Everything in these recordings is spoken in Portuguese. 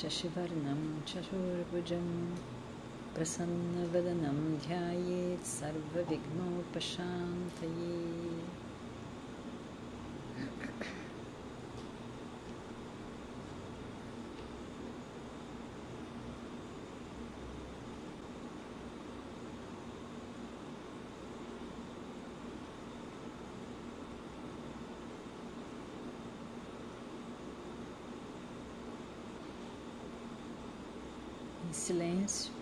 शशिवर्णं चतुर्भुजं प्रसन्नवदनं ध्यायेत् सर्वविघ्नोपशान्तये silêncio,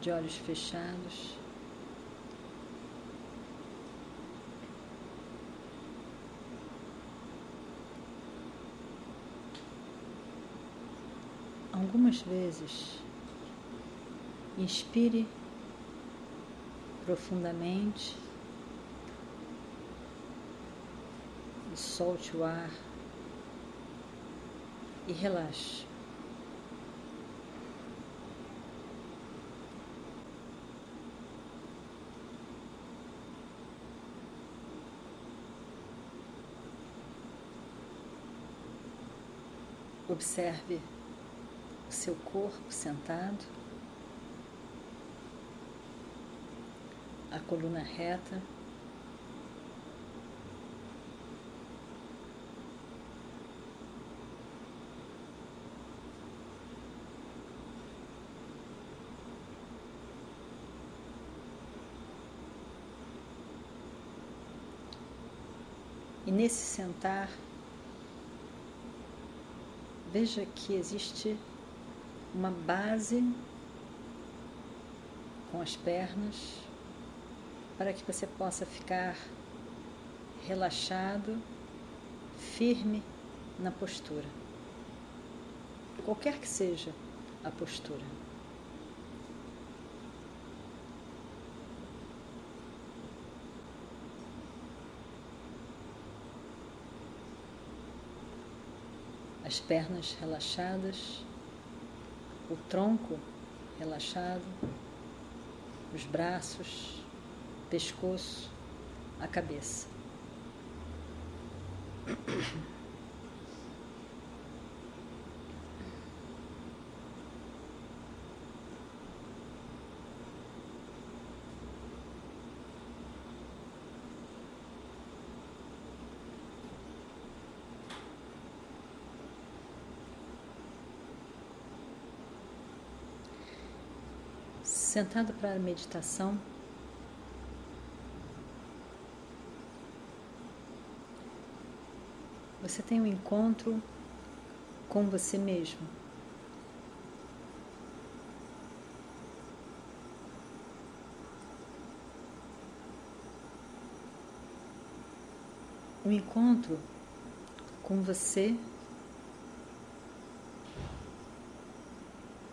de olhos fechados. Algumas vezes, inspire profundamente e solte o ar e relaxe. Observe o seu corpo sentado, a coluna reta. E nesse sentar, veja que existe uma base com as pernas para que você possa ficar relaxado, firme na postura. Qualquer que seja a postura. As pernas relaxadas, o tronco relaxado, os braços, pescoço, a cabeça. Sentado para a meditação, você tem um encontro com você mesmo. Um encontro com você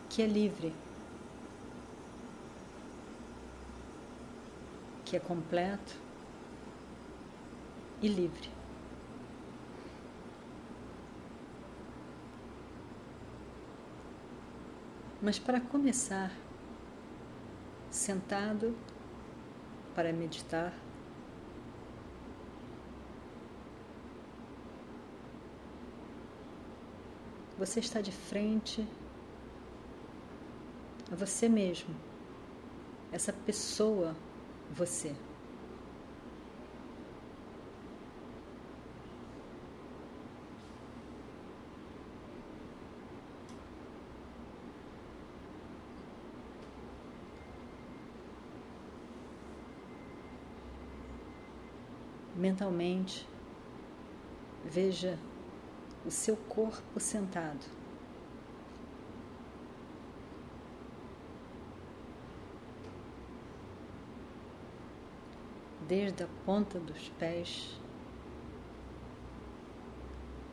que é livre. Que é completo e livre. Mas para começar, sentado para meditar, você está de frente a você mesmo, essa pessoa você. Mentalmente, veja o seu corpo sentado. Desde a ponta dos pés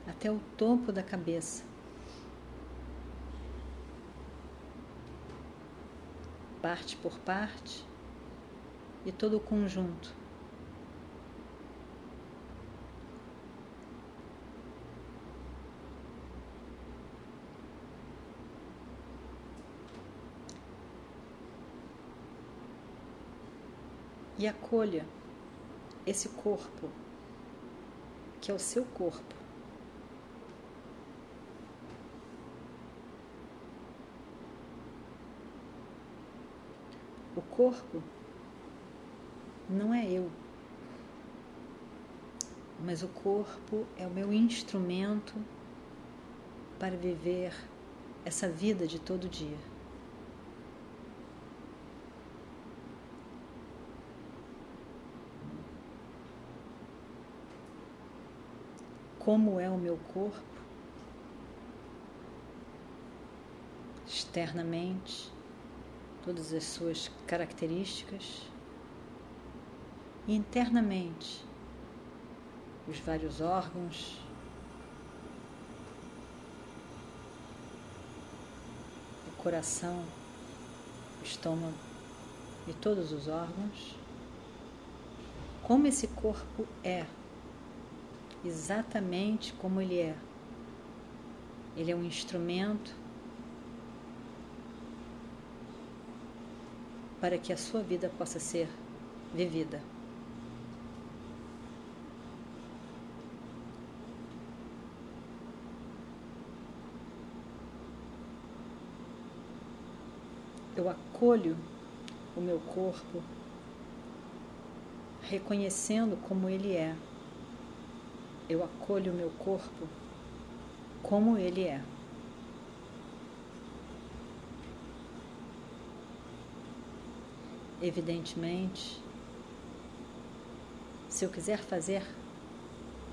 até o topo da cabeça. Parte por parte e todo o conjunto. E acolha esse corpo, que é o seu corpo. O corpo não é eu, mas o corpo é o meu instrumento para viver essa vida de todo dia. Como é o meu corpo externamente, todas as suas características e internamente os vários órgãos, o coração, o estômago e todos os órgãos, como esse corpo é, exatamente como ele é. Ele é um instrumento para que a sua vida possa ser vivida. Eu acolho o meu corpo, reconhecendo como ele é. Eu acolho o meu corpo como ele é. Evidentemente, se eu quiser fazer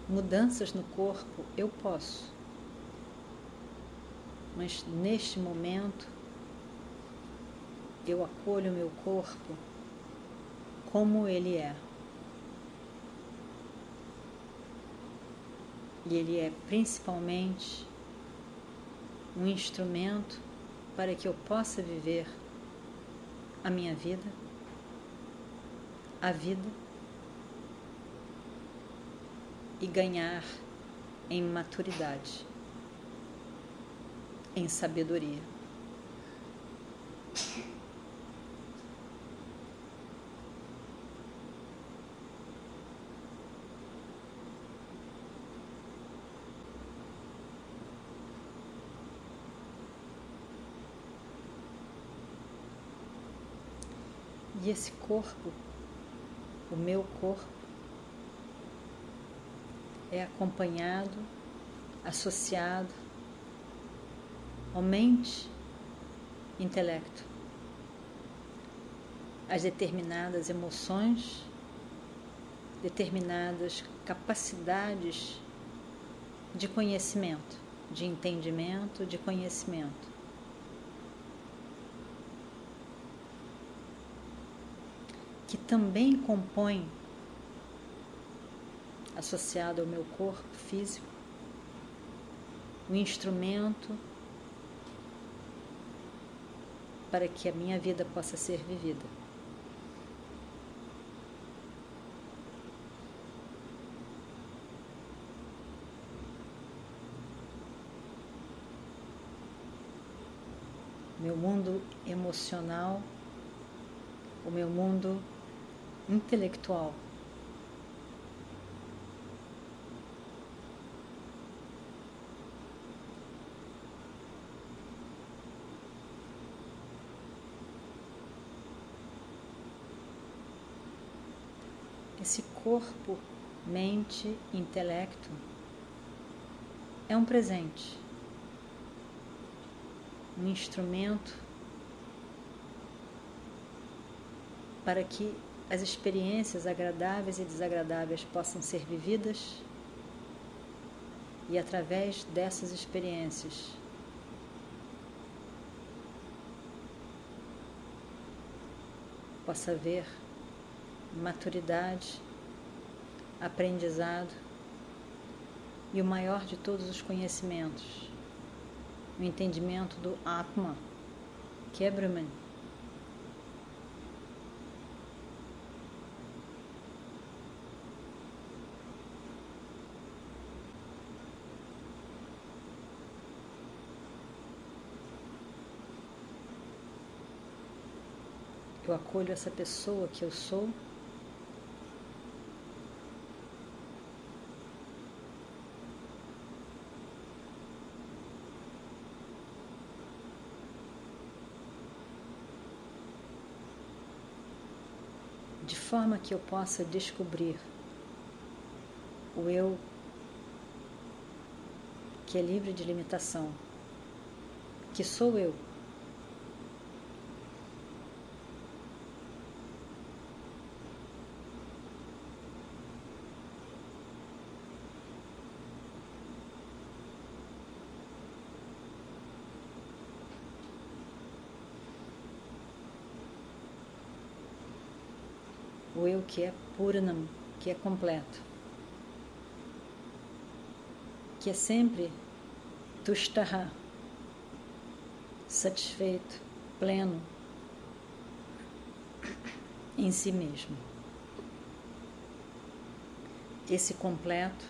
mudanças no corpo, eu posso. Mas neste momento, eu acolho meu corpo como ele é. E ele é principalmente um instrumento para que eu possa viver a minha vida, a vida e ganhar em maturidade, em sabedoria. E esse corpo, o meu corpo, é acompanhado, associado ao mente, intelecto, as determinadas emoções, determinadas capacidades de conhecimento, de entendimento, de conhecimento. que também compõe, associado ao meu corpo físico, o um instrumento para que a minha vida possa ser vivida. Meu mundo emocional, o meu mundo intelectual. Esse corpo, mente, intelecto é um presente, um instrumento para que as experiências agradáveis e desagradáveis possam ser vividas e através dessas experiências possa haver maturidade, aprendizado, e o maior de todos os conhecimentos, o entendimento do Atma, que é Brahman. Eu acolho essa pessoa que eu sou de forma que eu possa descobrir o eu que é livre de limitação, que sou eu. O eu que é Puranam, que é completo, que é sempre Tushtaha, satisfeito, pleno em si mesmo. Esse completo,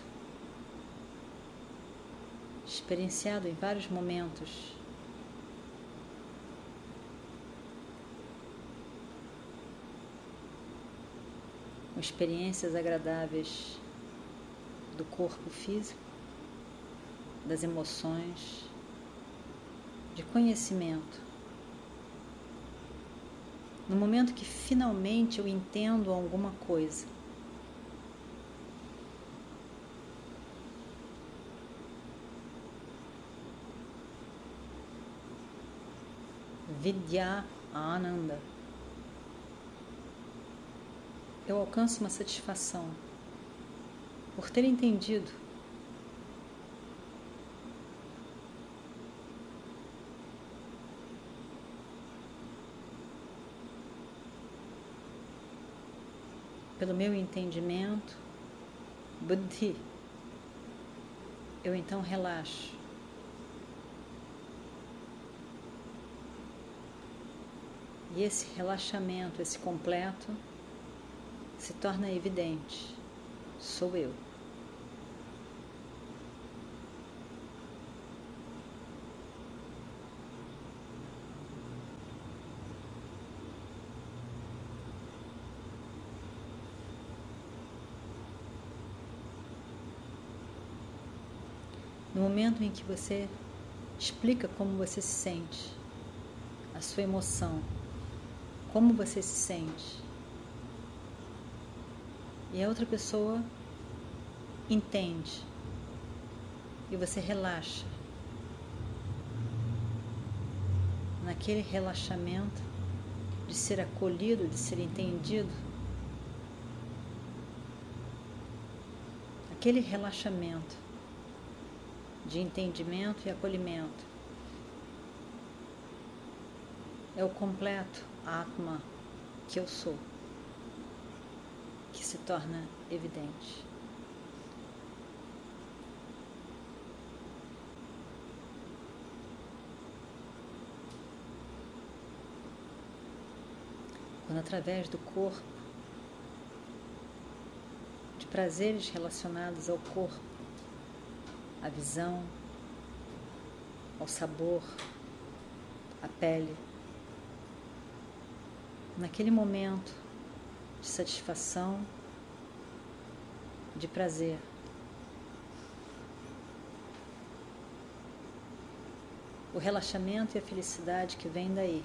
experienciado em vários momentos com experiências agradáveis do corpo físico, das emoções, de conhecimento. No momento que finalmente eu entendo alguma coisa, Vidya Ananda eu alcanço uma satisfação por ter entendido pelo meu entendimento, buddhi, eu então relaxo. E esse relaxamento, esse completo, se torna evidente: sou eu. No momento em que você explica como você se sente, a sua emoção, como você se sente, e a outra pessoa entende e você relaxa. Naquele relaxamento de ser acolhido, de ser entendido, aquele relaxamento de entendimento e acolhimento é o completo Atma que eu sou se torna evidente. Quando, através do corpo, de prazeres relacionados ao corpo, à visão, ao sabor, à pele, naquele momento, de satisfação, de prazer. O relaxamento e a felicidade que vem daí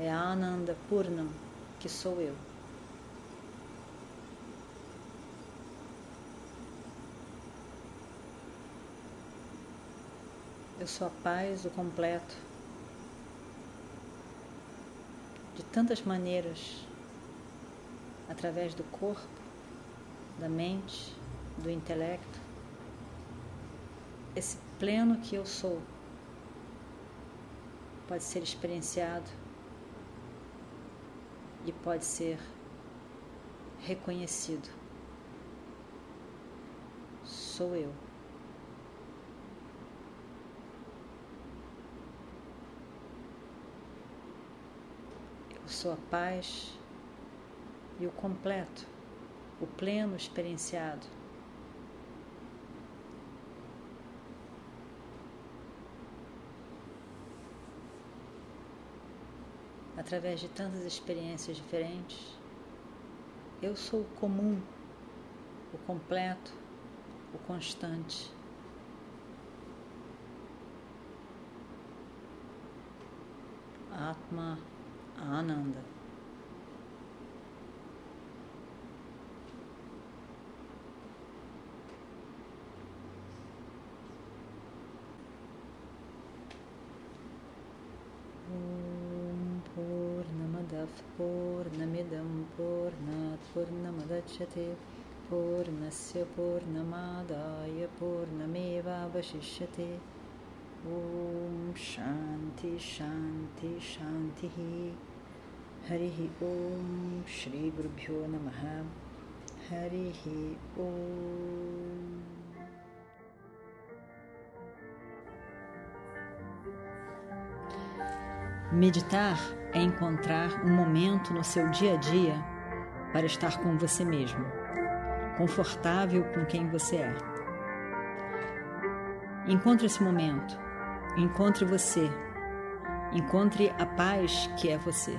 é a Ananda Purnam, que sou eu. Eu sou a paz, o completo, de tantas maneiras através do corpo, da mente, do intelecto. Esse pleno que eu sou pode ser experienciado e pode ser reconhecido. sou eu. Eu sou a paz e o completo, o pleno experienciado. Através de tantas experiências diferentes, eu sou o comum, o completo, o constante. Atma Ananda. पूर्णमिदं पूर्णात् पूर्णमुदच्छते पूर्णस्य पूर्णमादाय पूर्णमेवावशिष्यते Om Shanti Shanti Shanti Hari Om Shri Gurubhyo Namaha. Hari Om. Meditar é encontrar um momento no seu dia a dia para estar com você mesmo, confortável com quem você é. Encontre esse momento, encontre você, encontre a paz que é você.